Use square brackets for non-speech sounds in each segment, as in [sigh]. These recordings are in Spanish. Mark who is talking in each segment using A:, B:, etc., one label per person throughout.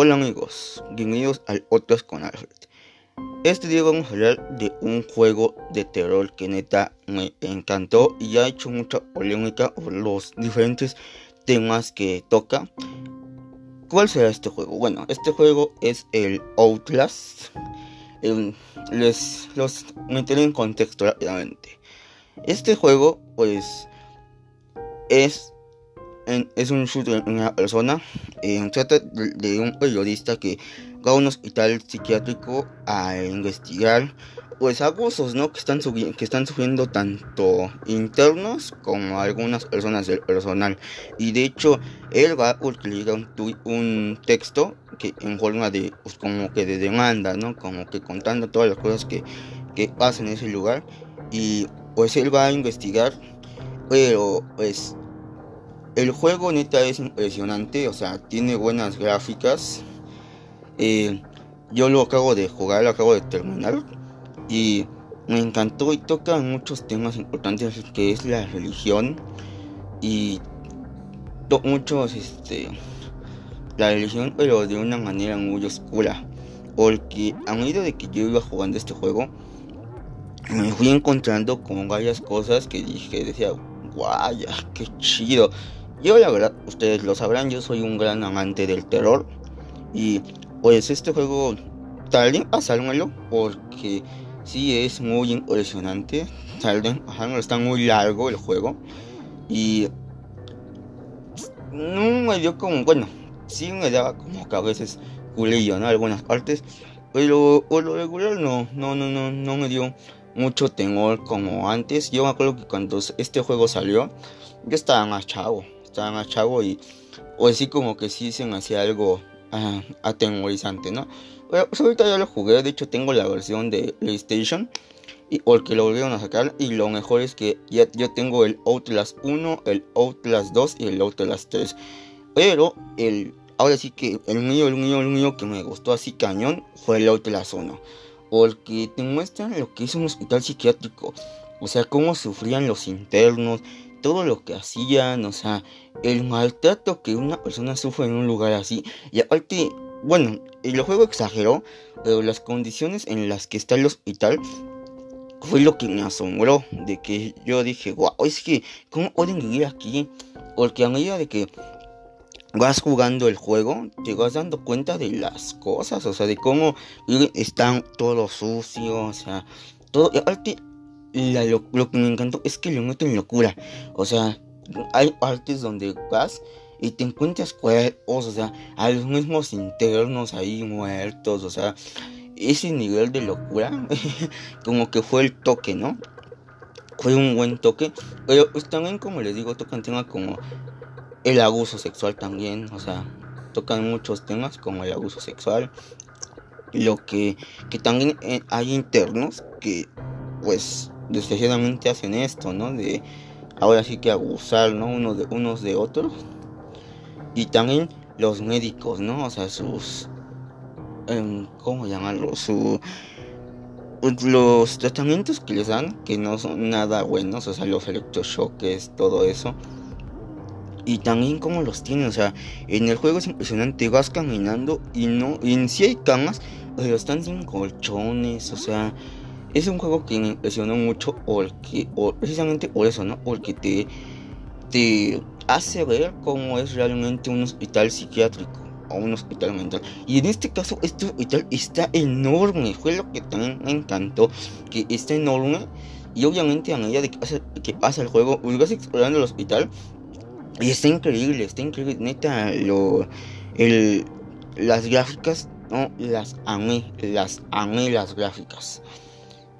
A: Hola amigos, bienvenidos al otros con Alfred. Este día vamos a hablar de un juego de terror que neta me encantó y ha hecho mucha polémica por los diferentes temas que toca. ¿Cuál será este juego? Bueno, este juego es el Outlast. les los meteré en contexto rápidamente. Este juego, pues, es es un shooter en una persona. Eh, trata de, un periodista que va a un hospital psiquiátrico a investigar pues abusos ¿no? que, están que están sufriendo tanto internos como algunas personas del personal. Y de hecho, él va a utilizar un, un texto que en forma de pues, como que de demanda, ¿no? Como que contando todas las cosas que, que pasan en ese lugar. Y pues él va a investigar, pero pues el juego neta es impresionante, o sea, tiene buenas gráficas. Eh, yo lo acabo de jugar, lo acabo de terminar. Y me encantó y toca muchos temas importantes que es la religión. Y muchos, este, la religión, pero de una manera muy oscura. Porque a medida de que yo iba jugando este juego, me fui encontrando con varias cosas que dije, decía, guay, qué chido. Yo la verdad, ustedes lo sabrán, yo soy un gran amante del terror. Y pues este juego, tal vez pasármelo porque sí es muy impresionante. Tal vez, está muy largo el juego. Y no me dio como, bueno, sí me daba como que a veces culillo, ¿no? Algunas partes. Pero por lo regular no, no, no, no, no me dio mucho temor como antes. Yo me acuerdo que cuando este juego salió, yo estaba más chavo estaban a chavo y o así como que sí se me hacía algo ah, atemorizante, ¿no? pues ahorita ya lo jugué, de hecho tengo la versión de PlayStation y porque lo volvieron a sacar y lo mejor es que ya yo tengo el Outlast 1, el Outlast 2 y el Outlast 3. Pero el ahora sí que el mío, el mío, el mío que me gustó así cañón fue el Outlast 1. Porque te muestran lo que es un hospital psiquiátrico. O sea, cómo sufrían los internos, todo lo que hacían, o sea, el maltrato que una persona sufre en un lugar así. Y aparte, bueno, el juego exageró, pero las condiciones en las que está el hospital fue lo que me asombró. De que yo dije, wow, es que, ¿cómo pueden vivir aquí? Porque a medida de que vas jugando el juego, te vas dando cuenta de las cosas, o sea, de cómo están todos sucios, o sea, todo. Y aparte, lo, que me encantó es que lo meto en locura. O sea, hay partes donde vas y te encuentras cuerpos, o sea, a los mismos internos ahí muertos, o sea, ese nivel de locura, [laughs] como que fue el toque, ¿no? Fue un buen toque, pero pues también, como les digo, tocan temas como el abuso sexual también, o sea, tocan muchos temas como el abuso sexual, lo que, que también eh, hay internos que, pues, desgraciadamente hacen esto, ¿no? De ahora sí que abusar, ¿no? Unos de, unos de otros. Y también los médicos, ¿no? O sea, sus... Em, ¿Cómo llamarlo? Su, los tratamientos que les dan, que no son nada buenos, o sea, los electrochoques, todo eso. Y también cómo los tienen, o sea, en el juego es impresionante, vas caminando y no, y en sí hay camas, pero están sin colchones, o sea, es un juego que me impresionó mucho porque, o precisamente por eso, ¿no? Porque te, te hace ver cómo es realmente un hospital psiquiátrico o un hospital mental. Y en este caso, este hospital está enorme. Fue lo que también me encantó, que está enorme. Y obviamente a medida de que pasa, el juego, pues vas explorando el hospital. Y está increíble, está increíble. Neta, lo, el, las gráficas, no, las amé, las amé las gráficas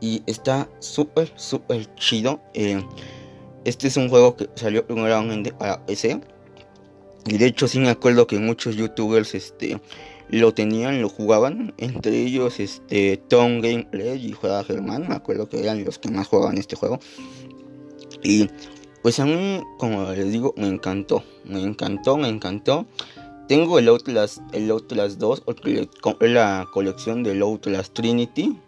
A: y está súper, súper chido. Eh, este es un juego que salió primeramente para PC. Y de hecho sí me acuerdo que muchos youtubers este, lo tenían, lo jugaban. Entre ellos este, Tom Gameplay y Juega Germán. Me acuerdo que eran los que más jugaban este juego. Y pues a mí, como les digo, me encantó. Me encantó, me encantó. Tengo el Outlast, el Outlast 2, porque compré la colección del Outlast Trinity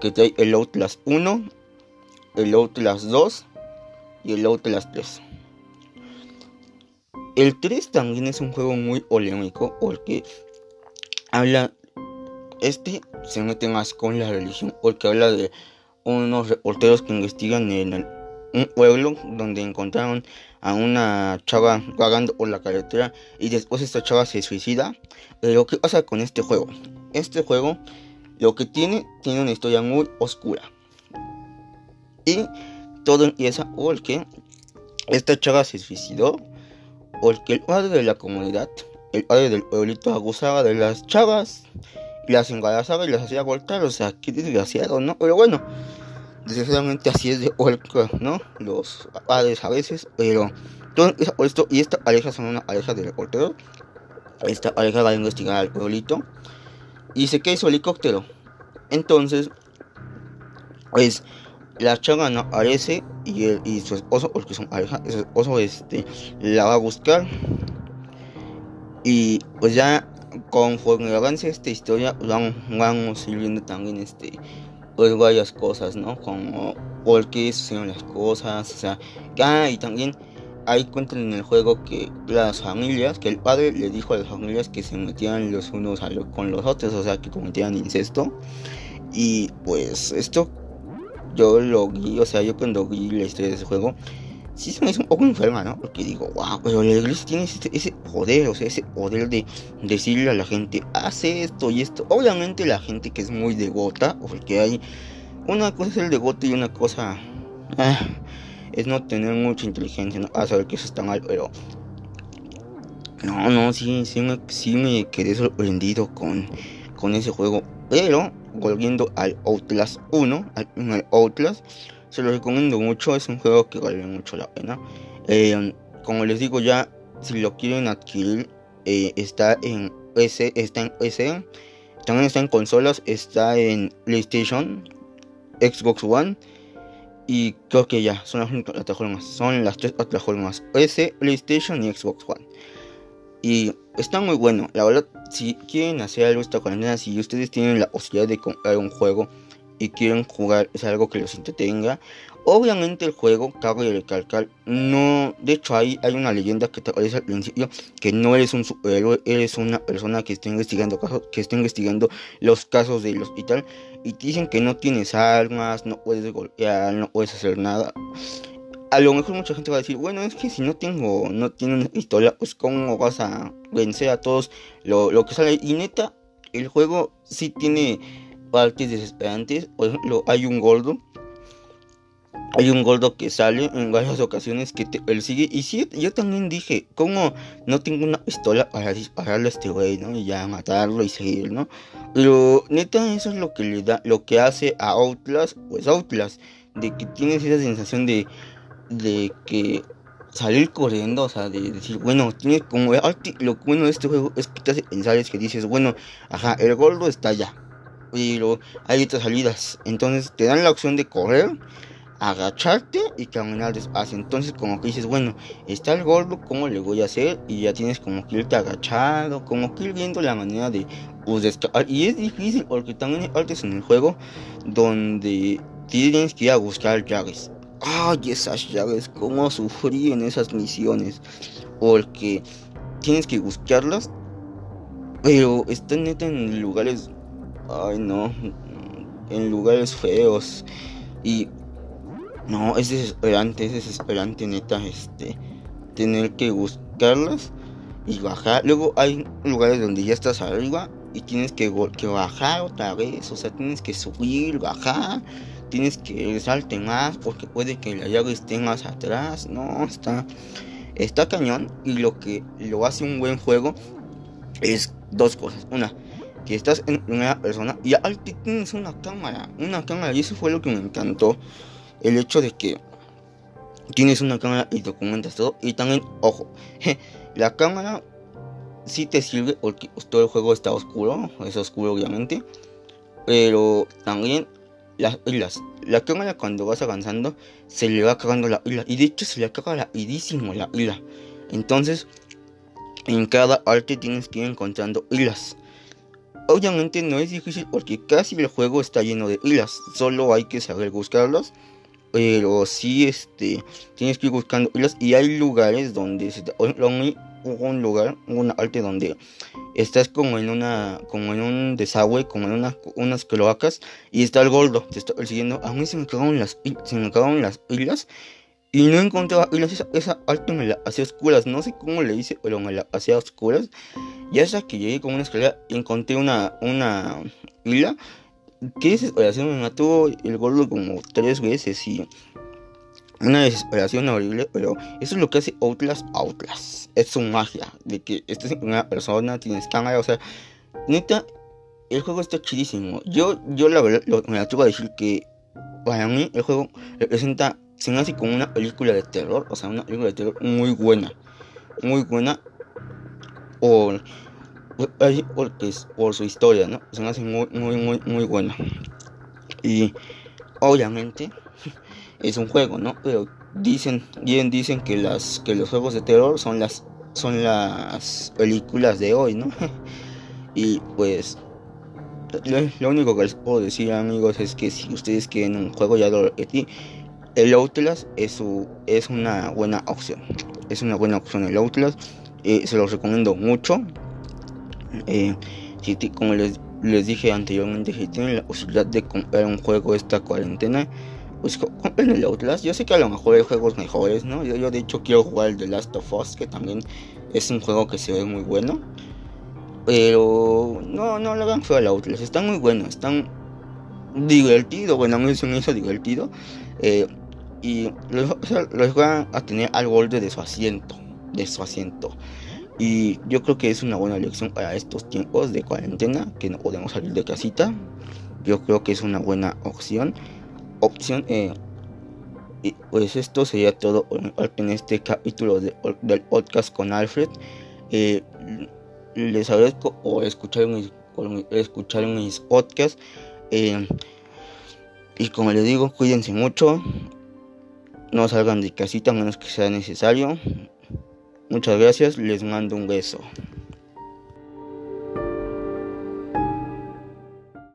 A: que trae el Outlast 1, el Outlast 2 y el Outlast 3. El 3 también es un juego muy polémico porque habla, este se mete más con la religión, porque habla de unos reporteros que investigan en un pueblo donde encontraron a una chava vagando por la carretera y después esta chava se suicida. Pero ¿qué pasa con este juego? Este juego lo que tiene, tiene una historia muy oscura. Y todo empieza porque esta chava se suicidó porque el padre de la comunidad, el padre del pueblito abusaba de las chavas y las embarazaba y las hacía voltar, o sea, qué desgraciado, ¿no? Pero bueno, desgraciadamente así es de Orca, ¿no? Los padres a veces, pero todo esto, y esta pareja son una pareja de reporteros. Esta pareja va a investigar al pueblito y se cae su helicóptero. Entonces, pues la chava no aparece y, él, y su esposo, porque son pareja, su esposo este, la va a buscar. Y pues ya conforme avance esta historia, vamos, vamos ir viendo también este, pues varias cosas, ¿no? Como por qué las cosas, o sea, ah, y también ahí cuentan en el juego que las familias, que el padre le dijo a las familias que se metían los unos con los otros, o sea, que cometían incesto. Y pues esto yo lo vi, o sea, yo cuando vi la historia de ese juego, sí se me hizo un poco enferma, ¿no? Porque digo, wow, pero la iglesia tiene ese, poder, o sea, ese poder de decirle a la gente, hace esto y esto. Obviamente la gente que es muy devota, porque hay una cosa es el devoto y una cosa ah, es no tener mucha inteligencia. A saber que eso está mal, pero... No, no, sí, sí me, sí me quedé sorprendido con, con ese juego. Pero, volviendo al Outlast 1, al, Outlast, se lo recomiendo mucho, es un juego que vale mucho la pena. Eh, como les digo ya, si lo quieren adquirir, eh, está en PC, está en PC, también está en consolas, está en PlayStation, Xbox One y creo que ya son las plataformas, son las tres plataformas, PlayStation y Xbox One. Y está muy bueno, la verdad, si quieren hacer algo esta cuarentena, si ustedes tienen la posibilidad de comprar un juego y quieren jugar, es algo que los entretenga. Obviamente el juego, cabe recalcar, no, de hecho hay, hay una leyenda que te aparece al principio, que no eres un superhéroe, eres una persona que está investigando casos, que está investigando los casos del hospital y te dicen que no tienes armas, no puedes golpear, no puedes hacer nada. A lo mejor mucha gente va a decir, bueno, es que si no tengo, no tiene una pistola, pues cómo vas a vencer a todos lo, lo que sale. Y neta, el juego sí tiene partes desesperantes. Por ejemplo, hay un gordo. Hay un gordo que sale en varias ocasiones que te persigue. Y sí, yo también dije, ¿cómo no tengo una pistola para dispararle a este güey, ¿no? Y ya matarlo y seguir, ¿no? Pero neta, eso es lo que le da, lo que hace a Outlast, pues Outlast, de que tienes esa sensación de, de que salir corriendo, o sea, de decir, bueno, tienes como lo bueno de este juego es que te hace pensar, es que dices, bueno, ajá, el gordo está allá, pero hay otras salidas. Entonces te dan la opción de correr, agacharte y caminar despacio. Entonces como que dices, bueno, está el gordo, ¿cómo le voy a hacer? Y ya tienes como que irte agachado, como que ir viendo la manera de pues, Y es difícil porque también hay partes en el juego donde tienes que ir a buscar llaves. Ay, esas llaves, cómo sufrí en esas misiones. Porque tienes que buscarlas, pero están neta en lugares ay no, en lugares feos. Y no, es desesperante, es desesperante, neta, este, tener que buscarlas y bajar. Luego hay lugares donde ya estás arriba y tienes que, que bajar otra vez, o sea, tienes que subir, bajar, tienes que salte más porque puede que la llave esté más atrás. No, está, está cañón y lo que lo hace un buen juego es dos cosas. Una, que estás en primera persona y al tienes una cámara, una cámara y eso fue lo que me encantó, el hecho de que tienes una cámara y documentas todo y también, ojo, [laughs] la cámara sí te sirve porque todo el juego está oscuro, es oscuro obviamente, pero también las islas, la cámara cuando vas avanzando se le va cagando la isla y de hecho se le caga la idísimo la isla, entonces en cada arte tienes que ir encontrando islas Obviamente no es difícil porque casi el juego está lleno de hilas, solo hay que saber buscarlas. Pero sí, este, tienes que ir buscando y hay lugares donde se un lugar, una parte donde estás como en una, como en un desagüe, como en una, unas cloacas, y está el gordo, te está persiguiendo. A mí se me cagaron las, se me cagaron las islas y no encontraba hilas, esa, esa parte me la hacía oscuras, no sé cómo le hice, pero me la hacía oscuras. Y hasta que llegué con una escalera, encontré una, una isla qué desesperación me mató el gordo como tres veces y una desesperación horrible, pero eso es lo que hace Outlast Outlast. Es su magia, de que estés en una persona, tienes cámara, o sea, neta, el juego está chidísimo. Yo, yo la verdad, me atrevo a decir que para mí el juego representa, se me hace como una película de terror, o sea, una película de terror muy buena, muy buena. O porque es por su historia, ¿no? Se me muy, muy, muy, muy buena. Y obviamente [laughs] es un juego, ¿no? Pero dicen, bien dicen que las que los juegos de terror son las son las películas de hoy, ¿no? [laughs] y pues lo, único que les puedo decir, amigos, es que si ustedes quieren un juego ya lo repetí, el Outlast es su, es una buena opción. Es una buena opción el Outlast. Eh, se los recomiendo mucho. Eh, si como les, dije anteriormente, si tienen la posibilidad de comprar un juego esta cuarentena, pues compren el Outlast. Yo sé que a lo mejor hay juegos mejores, ¿no? Yo, yo de hecho quiero jugar el The Last of Us, que también es un juego que se ve muy bueno. Pero no, no lo hagan feo al Outlast. Están muy buenos, están divertidos. Bueno, a mí se me hizo divertido. Eh, y los, los van a tener al borde de su asiento. De su asiento. Y yo creo que es una buena lección para estos tiempos de cuarentena, que no podemos salir de casita. Yo creo que es una buena opción. Opción. Eh, pues esto sería todo en este capítulo del podcast con Alfred. Eh, les agradezco por escuchar mis, escuchar mis podcasts. Eh, y como les digo, cuídense mucho. No salgan de casita a menos que sea necesario. Muchas gracias, les mando un beso.